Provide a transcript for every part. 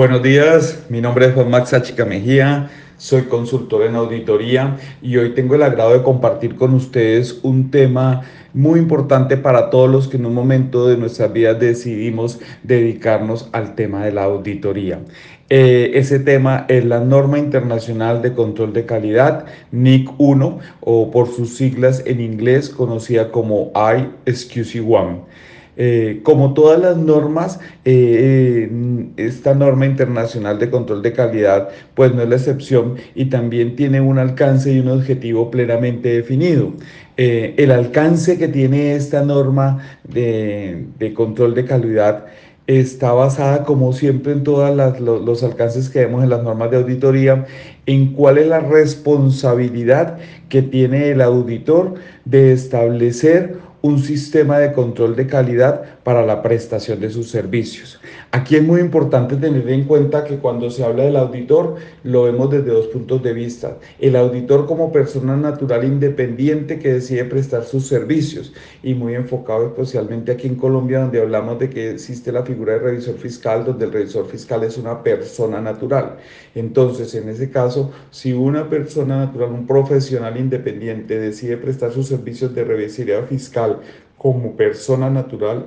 Buenos días, mi nombre es Juan Max Achica Mejía, soy consultor en auditoría y hoy tengo el agrado de compartir con ustedes un tema muy importante para todos los que en un momento de nuestras vidas decidimos dedicarnos al tema de la auditoría. Eh, ese tema es la norma internacional de control de calidad, NIC 1, o por sus siglas en inglés conocida como ISQC1. Eh, como todas las normas, eh, esta norma internacional de control de calidad, pues no es la excepción y también tiene un alcance y un objetivo plenamente definido. Eh, el alcance que tiene esta norma de, control de calidad está basada, como siempre, en todos los alcances que vemos en las normas de auditoría, en cuál es la responsabilidad que tiene el auditor de establecer un sistema de control de calidad para la prestación de sus servicios. Aquí es muy importante tener en cuenta que cuando se habla del auditor lo vemos desde dos puntos de vista. El auditor como persona natural independiente que decide prestar sus servicios y muy enfocado especialmente aquí en Colombia donde hablamos de que existe la figura de revisor fiscal donde el revisor fiscal es una persona natural. Entonces en ese caso si una persona natural, un profesional independiente decide prestar sus servicios de revisoría fiscal como persona natural,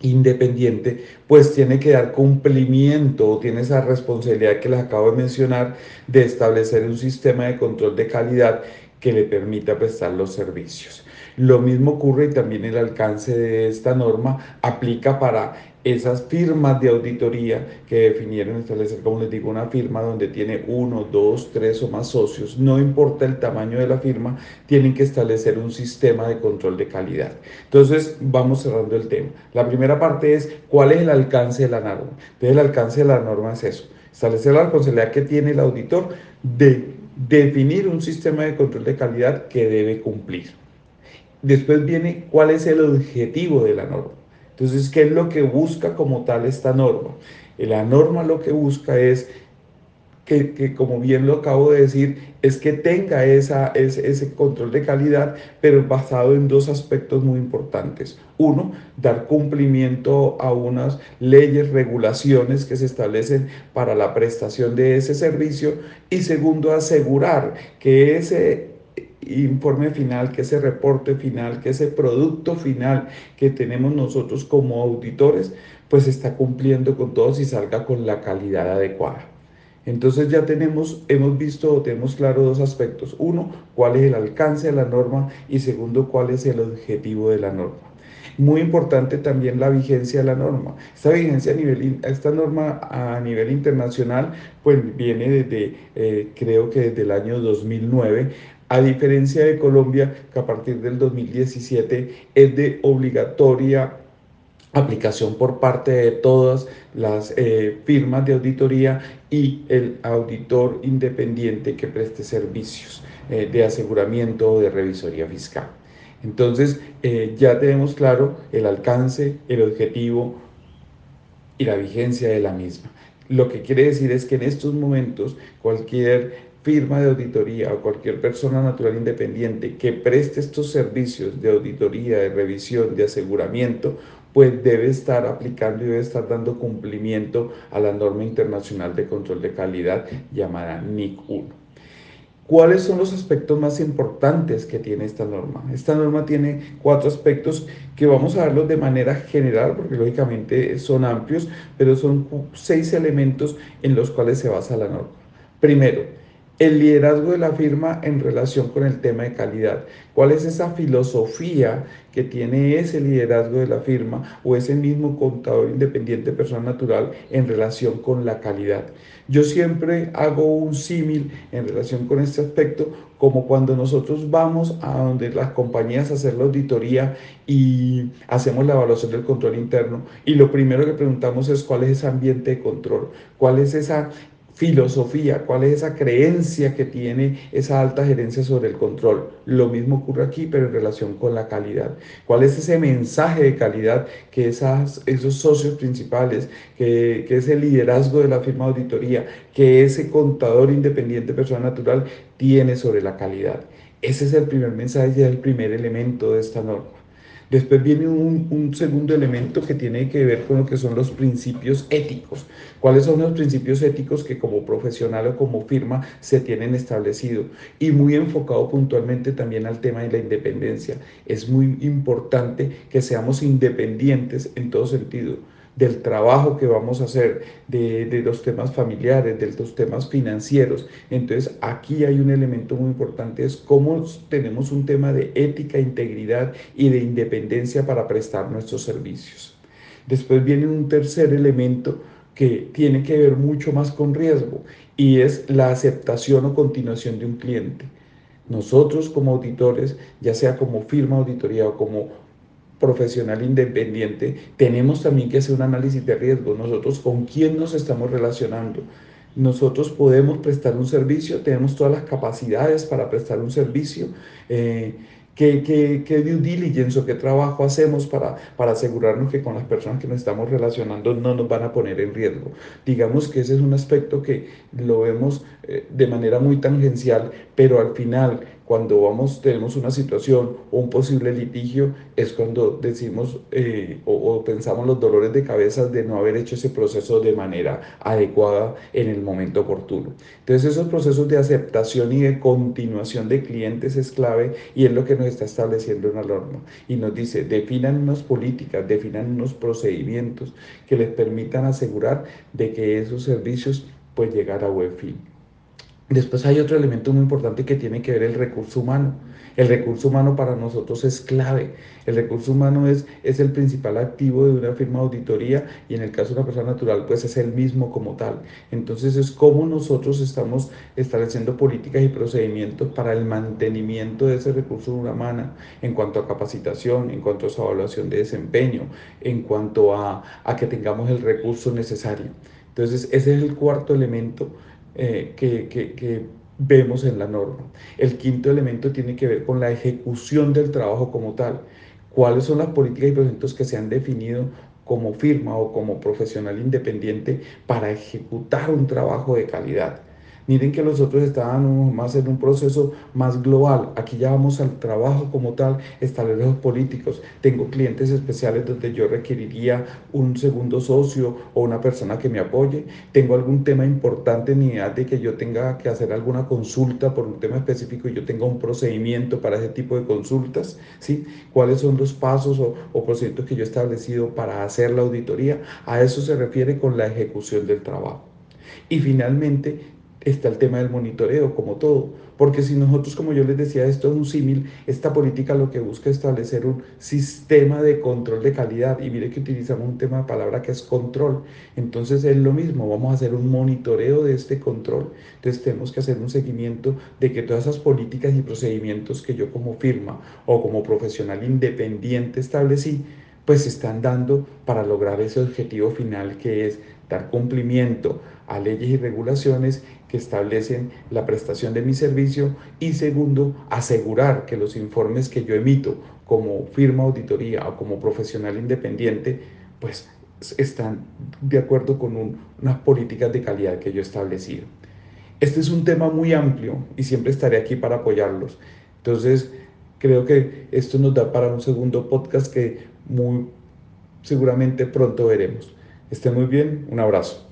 independiente, pues tiene que dar cumplimiento o tiene esa responsabilidad que les acabo de mencionar de establecer un sistema de control de calidad que le permita prestar los servicios. Lo mismo ocurre y también el alcance de esta norma aplica para esas firmas de auditoría que definieron establecer, como les digo, una firma donde tiene uno, dos, tres o más socios, no importa el tamaño de la firma, tienen que establecer un sistema de control de calidad. Entonces, vamos cerrando el tema. La primera parte es cuál es el alcance de la norma. Entonces, el alcance de la norma es eso, establecer la responsabilidad que tiene el auditor de definir un sistema de control de calidad que debe cumplir. Después viene cuál es el objetivo de la norma. Entonces, ¿qué es lo que busca como tal esta norma? La norma lo que busca es que, como bien lo acabo de decir, es que tenga esa, ese, ese, control de calidad, pero basado en dos aspectos muy importantes. Uno, dar cumplimiento a unas leyes, regulaciones que se establecen para la prestación de ese servicio. Y segundo, asegurar que ese informe final, que ese reporte final, que ese producto final que tenemos nosotros como auditores, pues está cumpliendo con todos y salga con la calidad adecuada. Entonces ya tenemos, hemos visto, tenemos claro dos aspectos. Uno, cuál es el alcance de la norma y segundo, cuál es el objetivo de la norma. Muy importante también la vigencia de la norma. Esta vigencia a nivel, esta norma a nivel internacional, pues viene desde, eh, creo que desde el año 2009 a diferencia de Colombia, que a partir del 2017 es de obligatoria aplicación por parte de todas las eh, firmas de auditoría y el auditor independiente que preste servicios eh, de aseguramiento o de revisoría fiscal. Entonces, eh, ya tenemos claro el alcance, el objetivo y la vigencia de la misma. Lo que quiere decir es que en estos momentos cualquier firma de auditoría o cualquier persona natural independiente que preste estos servicios de auditoría, de revisión, de aseguramiento, pues debe estar aplicando y debe estar dando cumplimiento a la norma internacional de control de calidad llamada NIC 1. ¿Cuáles son los aspectos más importantes que tiene esta norma? Esta norma tiene cuatro aspectos que vamos a verlos de manera general, porque lógicamente son amplios, pero son seis elementos en los cuales se basa la norma. Primero, el liderazgo de la firma en relación con el tema de calidad. ¿Cuál es esa filosofía que tiene ese liderazgo de la firma o ese mismo contador independiente, persona natural, en relación con la calidad? Yo siempre hago un símil en relación con este aspecto, como cuando nosotros vamos a donde las compañías a hacer la auditoría y hacemos la evaluación del control interno y lo primero que preguntamos es cuál es ese ambiente de control, cuál es esa filosofía, cuál es esa creencia que tiene esa alta gerencia sobre el control. Lo mismo ocurre aquí, pero en relación con la calidad. ¿Cuál es ese mensaje de calidad que esas, esos socios principales, que, que ese liderazgo de la firma de auditoría, que ese contador independiente persona natural tiene sobre la calidad? Ese es el primer mensaje y el primer elemento de esta norma. Después viene un, segundo elemento que tiene que ver con lo que son los principios éticos. ¿Cuáles son los principios éticos que como profesional o como firma se tienen establecido? Y muy enfocado puntualmente también al tema de la independencia. Es muy importante que seamos independientes en todo sentido del trabajo que vamos a hacer, de, los temas familiares, de los temas financieros. Entonces, aquí hay un elemento muy importante, es cómo tenemos un tema de ética, integridad y de independencia para prestar nuestros servicios. Después viene un tercer elemento que tiene que ver mucho más con riesgo y es la aceptación o continuación de un cliente. Nosotros como auditores, ya sea como firma auditoría o como profesional independiente, tenemos también que hacer un análisis de riesgo. Nosotros con quién nos estamos relacionando. Nosotros podemos prestar un servicio, tenemos todas las capacidades para prestar un servicio. Eh, ¿Qué, qué, qué due diligence o qué trabajo hacemos para, para asegurarnos que con las personas que nos estamos relacionando no nos van a poner en riesgo? Digamos que ese es un aspecto que lo vemos eh, de manera muy tangencial, pero al final cuando vamos, tenemos una situación o un posible litigio, es cuando decimos eh, o, pensamos los dolores de cabeza de no haber hecho ese proceso de manera adecuada en el momento oportuno. Entonces esos procesos de aceptación y de continuación de clientes es clave y es lo que nos está estableciendo una norma. Y nos dice, definan unas políticas, definan unos procedimientos que les permitan asegurar de que esos servicios pueden llegar a buen fin. Después hay otro elemento muy importante que tiene que ver el recurso humano. El recurso humano para nosotros es clave. El recurso humano es, es el principal activo de una firma auditoría y en el caso de una persona natural pues es el mismo como tal. Entonces es como nosotros estamos estableciendo políticas y procedimientos para el mantenimiento de ese recurso humano en cuanto a capacitación, en cuanto a su evaluación de desempeño, en cuanto a, a que tengamos el recurso necesario. Entonces ese es el cuarto elemento eh, que, vemos en la norma. El quinto elemento tiene que ver con la ejecución del trabajo como tal. ¿Cuáles son las políticas y procedimientos que se han definido como firma o como profesional independiente para ejecutar un trabajo de calidad? Miren que los otros estaban más en un proceso más global. Aquí ya vamos al trabajo como tal, establecer políticos. Tengo clientes especiales donde yo requeriría un segundo socio o una persona que me apoye. Tengo algún tema importante en idea de que yo tenga que hacer alguna consulta por un tema específico y yo tenga un procedimiento para ese tipo de consultas. ¿sí? ¿Cuáles son los pasos o, o procedimientos que yo he establecido para hacer la auditoría? A eso se refiere con la ejecución del trabajo. Y finalmente, está el tema del monitoreo, como todo. Porque si nosotros, como yo les decía, esto es un símil, esta política lo que busca es establecer un sistema de control de calidad. Y mire que utilizamos un tema de palabra que es control. Entonces es lo mismo, vamos a hacer un monitoreo de este control. Entonces tenemos que hacer un seguimiento de que todas esas políticas y procedimientos que yo como firma o como profesional independiente establecí, pues se están dando para lograr ese objetivo final que es dar cumplimiento a leyes y regulaciones que establecen la prestación de mi servicio y segundo, asegurar que los informes que yo emito como firma auditoría o como profesional independiente, pues están de acuerdo con unas políticas de calidad que yo he establecido. Este es un tema muy amplio y siempre estaré aquí para apoyarlos. Entonces, creo que esto nos da para un segundo podcast que muy seguramente pronto veremos. Esté muy bien, un abrazo.